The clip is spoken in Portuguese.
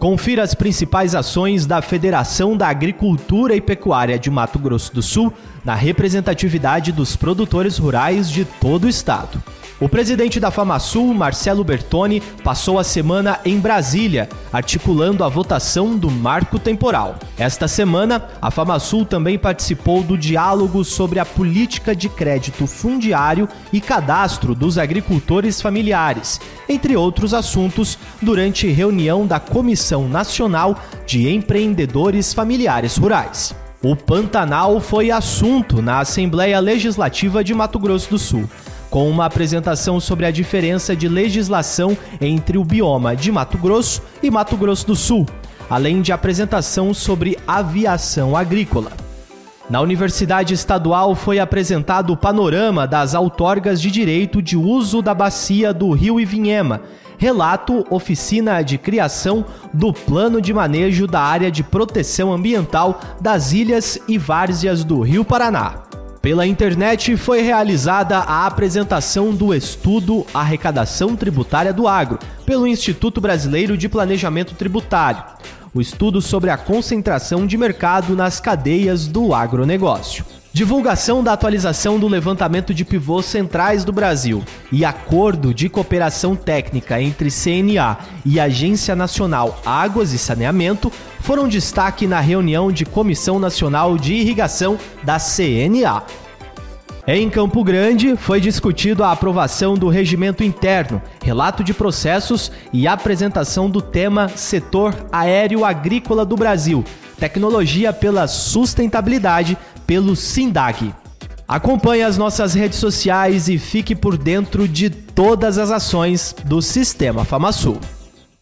Confira as principais ações da Federação da Agricultura e Pecuária de Mato Grosso do Sul na representatividade dos produtores rurais de todo o estado. O presidente da FamaSul, Marcelo Bertoni, passou a semana em Brasília, articulando a votação do marco temporal. Esta semana, a FamaSul também participou do diálogo sobre a política de crédito fundiário e cadastro dos agricultores familiares, entre outros assuntos, durante reunião da Comissão Nacional de Empreendedores Familiares Rurais. O Pantanal foi assunto na Assembleia Legislativa de Mato Grosso do Sul com uma apresentação sobre a diferença de legislação entre o bioma de Mato Grosso e Mato Grosso do Sul, além de apresentação sobre aviação agrícola. Na Universidade Estadual foi apresentado o panorama das outorgas de direito de uso da bacia do Rio Ivinhema, relato oficina de criação do plano de manejo da área de proteção ambiental das ilhas e várzeas do Rio Paraná. Pela internet foi realizada a apresentação do estudo Arrecadação Tributária do Agro, pelo Instituto Brasileiro de Planejamento Tributário. O estudo sobre a concentração de mercado nas cadeias do agronegócio. Divulgação da atualização do levantamento de pivôs centrais do Brasil e acordo de cooperação técnica entre CNA e Agência Nacional Águas e Saneamento foram destaque na reunião de Comissão Nacional de Irrigação da CNA. Em Campo Grande, foi discutido a aprovação do regimento interno, relato de processos e apresentação do tema Setor Aéreo Agrícola do Brasil, Tecnologia pela Sustentabilidade pelo SINDAG. Acompanhe as nossas redes sociais e fique por dentro de todas as ações do Sistema FamaSul.